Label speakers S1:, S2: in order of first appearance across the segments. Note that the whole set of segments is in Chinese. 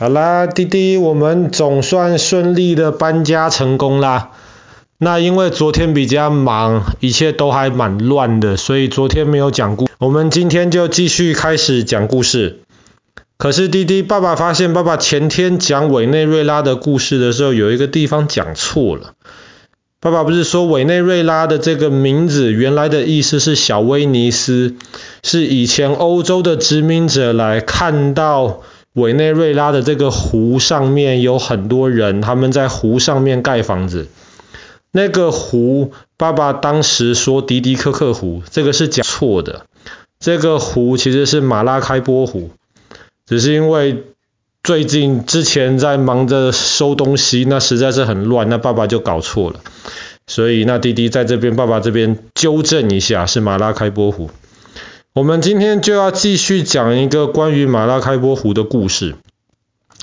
S1: 好啦，滴滴，我们总算顺利的搬家成功啦。那因为昨天比较忙，一切都还蛮乱的，所以昨天没有讲故。我们今天就继续开始讲故事。可是滴滴，爸爸发现爸爸前天讲委内瑞拉的故事的时候，有一个地方讲错了。爸爸不是说委内瑞拉的这个名字原来的意思是小威尼斯，是以前欧洲的殖民者来看到。委内瑞拉的这个湖上面有很多人，他们在湖上面盖房子。那个湖，爸爸当时说迪迪科克湖，这个是讲错的。这个湖其实是马拉开波湖，只是因为最近之前在忙着收东西，那实在是很乱，那爸爸就搞错了。所以那弟弟在这边，爸爸这边纠正一下，是马拉开波湖。我们今天就要继续讲一个关于马拉开波湖的故事。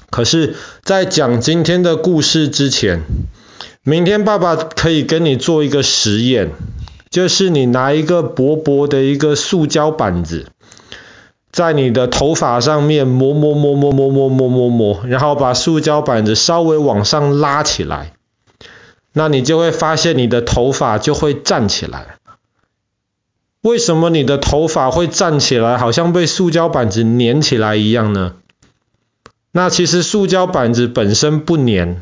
S1: 可是，在讲今天的故事之前，明天爸爸可以跟你做一个实验，就是你拿一个薄薄的一个塑胶板子，在你的头发上面磨磨磨磨磨磨磨磨磨，然后把塑胶板子稍微往上拉起来，那你就会发现你的头发就会站起来。为什么你的头发会站起来，好像被塑胶板子粘起来一样呢？那其实塑胶板子本身不粘，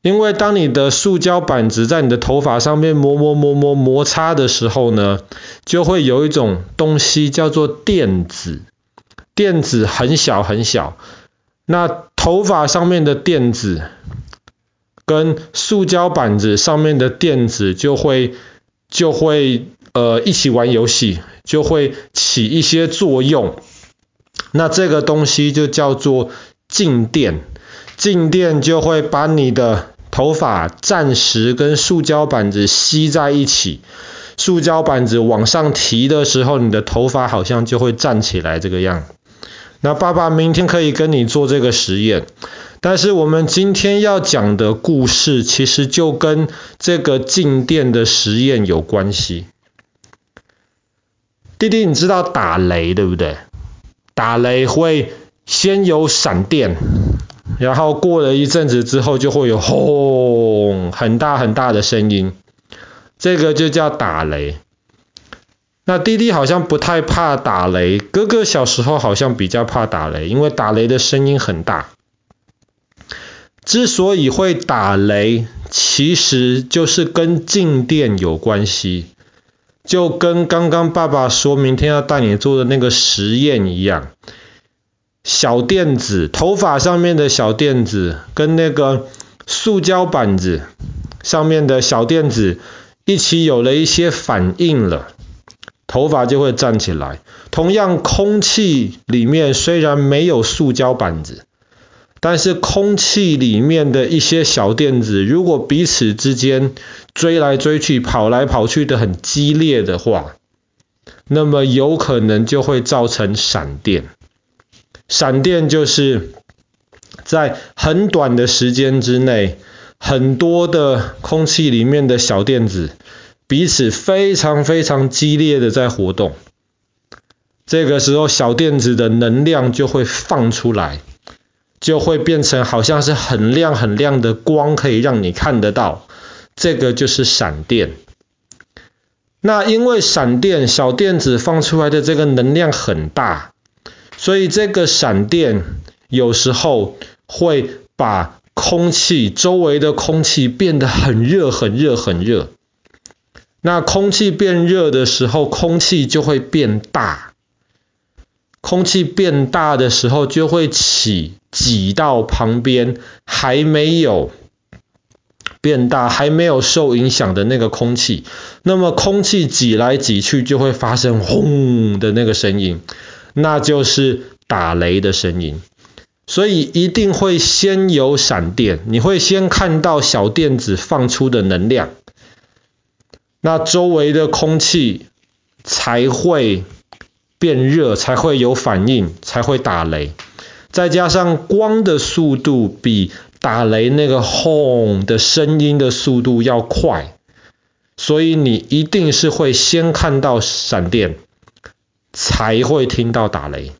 S1: 因为当你的塑胶板子在你的头发上面磨磨磨磨摩擦的时候呢，就会有一种东西叫做电子，电子很小很小，那头发上面的电子跟塑胶板子上面的电子就会就会。呃，一起玩游戏就会起一些作用，那这个东西就叫做静电，静电就会把你的头发暂时跟塑胶板子吸在一起，塑胶板子往上提的时候，你的头发好像就会站起来这个样。那爸爸明天可以跟你做这个实验，但是我们今天要讲的故事其实就跟这个静电的实验有关系。弟弟，你知道打雷对不对？打雷会先有闪电，然后过了一阵子之后就会有轰很大很大的声音，这个就叫打雷。那弟弟好像不太怕打雷，哥哥小时候好像比较怕打雷，因为打雷的声音很大。之所以会打雷，其实就是跟静电有关系。就跟刚刚爸爸说明天要带你做的那个实验一样，小电子，头发上面的小电子跟那个塑胶板子上面的小电子一起有了一些反应了，头发就会站起来。同样，空气里面虽然没有塑胶板子。但是空气里面的一些小电子，如果彼此之间追来追去、跑来跑去的很激烈的话，那么有可能就会造成闪电。闪电就是在很短的时间之内，很多的空气里面的小电子彼此非常非常激烈的在活动，这个时候小电子的能量就会放出来。就会变成好像是很亮很亮的光，可以让你看得到，这个就是闪电。那因为闪电小电子放出来的这个能量很大，所以这个闪电有时候会把空气周围的空气变得很热很热很热。那空气变热的时候，空气就会变大。空气变大的时候，就会起挤到旁边还没有变大、还没有受影响的那个空气。那么空气挤来挤去，就会发生轰的那个声音，那就是打雷的声音。所以一定会先有闪电，你会先看到小电子放出的能量，那周围的空气才会。变热才会有反应，才会打雷。再加上光的速度比打雷那个轰的声音的速度要快，所以你一定是会先看到闪电，才会听到打雷。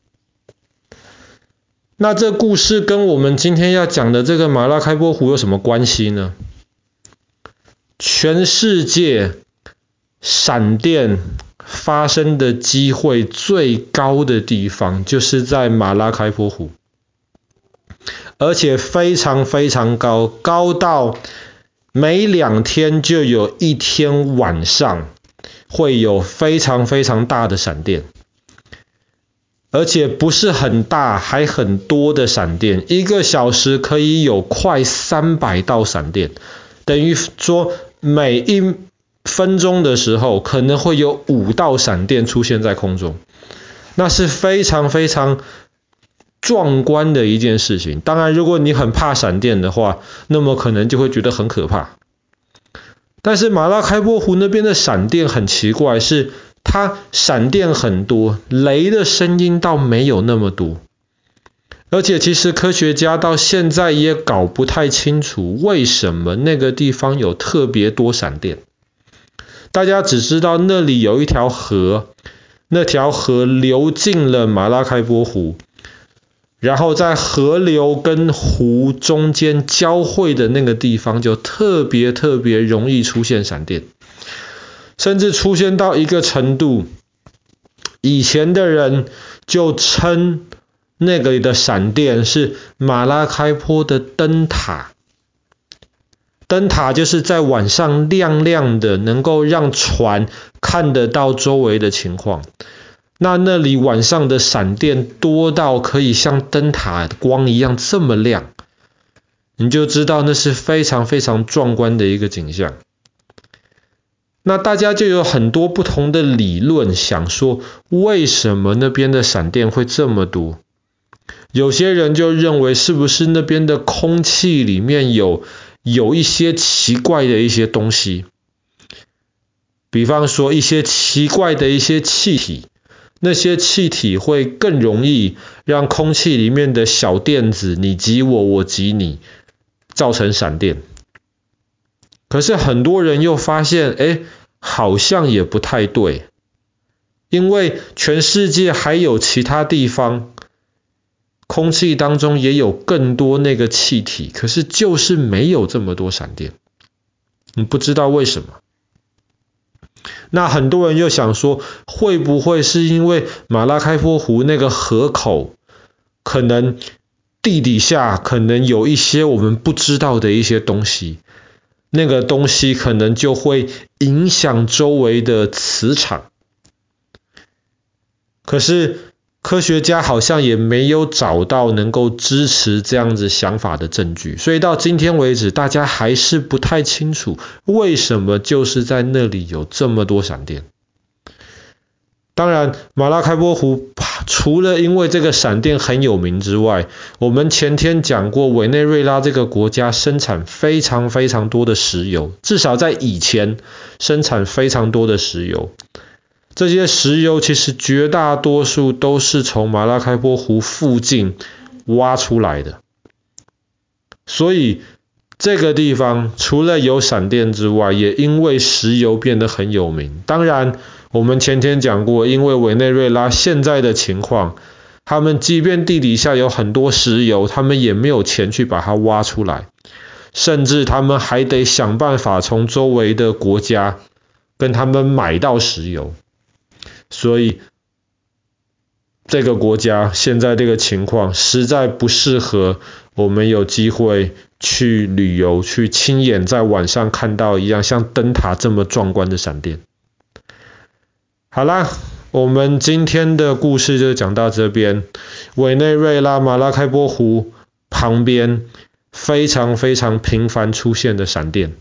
S1: 那这故事跟我们今天要讲的这个马拉开波湖有什么关系呢？全世界闪电发生的机会最高的地方，就是在马拉开波湖，而且非常非常高，高到每两天就有一天晚上会有非常非常大的闪电。而且不是很大，还很多的闪电，一个小时可以有快三百道闪电，等于说每一分钟的时候可能会有五道闪电出现在空中，那是非常非常壮观的一件事情。当然，如果你很怕闪电的话，那么可能就会觉得很可怕。但是马拉开波湖那边的闪电很奇怪，是。它闪电很多，雷的声音倒没有那么多。而且其实科学家到现在也搞不太清楚为什么那个地方有特别多闪电。大家只知道那里有一条河，那条河流进了马拉开波湖，然后在河流跟湖中间交汇的那个地方就特别特别容易出现闪电。甚至出现到一个程度，以前的人就称那个里的闪电是马拉开波的灯塔。灯塔就是在晚上亮亮的，能够让船看得到周围的情况。那那里晚上的闪电多到可以像灯塔光一样这么亮，你就知道那是非常非常壮观的一个景象。那大家就有很多不同的理论，想说为什么那边的闪电会这么多？有些人就认为是不是那边的空气里面有有一些奇怪的一些东西，比方说一些奇怪的一些气体，那些气体会更容易让空气里面的小电子你挤我，我挤你，造成闪电。可是很多人又发现，哎，好像也不太对，因为全世界还有其他地方，空气当中也有更多那个气体，可是就是没有这么多闪电。你不知道为什么？那很多人又想说，会不会是因为马拉开波湖那个河口，可能地底下可能有一些我们不知道的一些东西？那个东西可能就会影响周围的磁场，可是科学家好像也没有找到能够支持这样子想法的证据，所以到今天为止，大家还是不太清楚为什么就是在那里有这么多闪电。当然，马拉开波湖除了因为这个闪电很有名之外，我们前天讲过，委内瑞拉这个国家生产非常非常多的石油，至少在以前生产非常多的石油。这些石油其实绝大多数都是从马拉开波湖附近挖出来的，所以这个地方除了有闪电之外，也因为石油变得很有名。当然。我们前天讲过，因为委内瑞拉现在的情况，他们即便地底下有很多石油，他们也没有钱去把它挖出来，甚至他们还得想办法从周围的国家跟他们买到石油。所以这个国家现在这个情况实在不适合我们有机会去旅游，去亲眼在晚上看到一样像灯塔这么壮观的闪电。好啦，我们今天的故事就讲到这边。委内瑞拉马拉开波湖旁边非常非常频繁出现的闪电。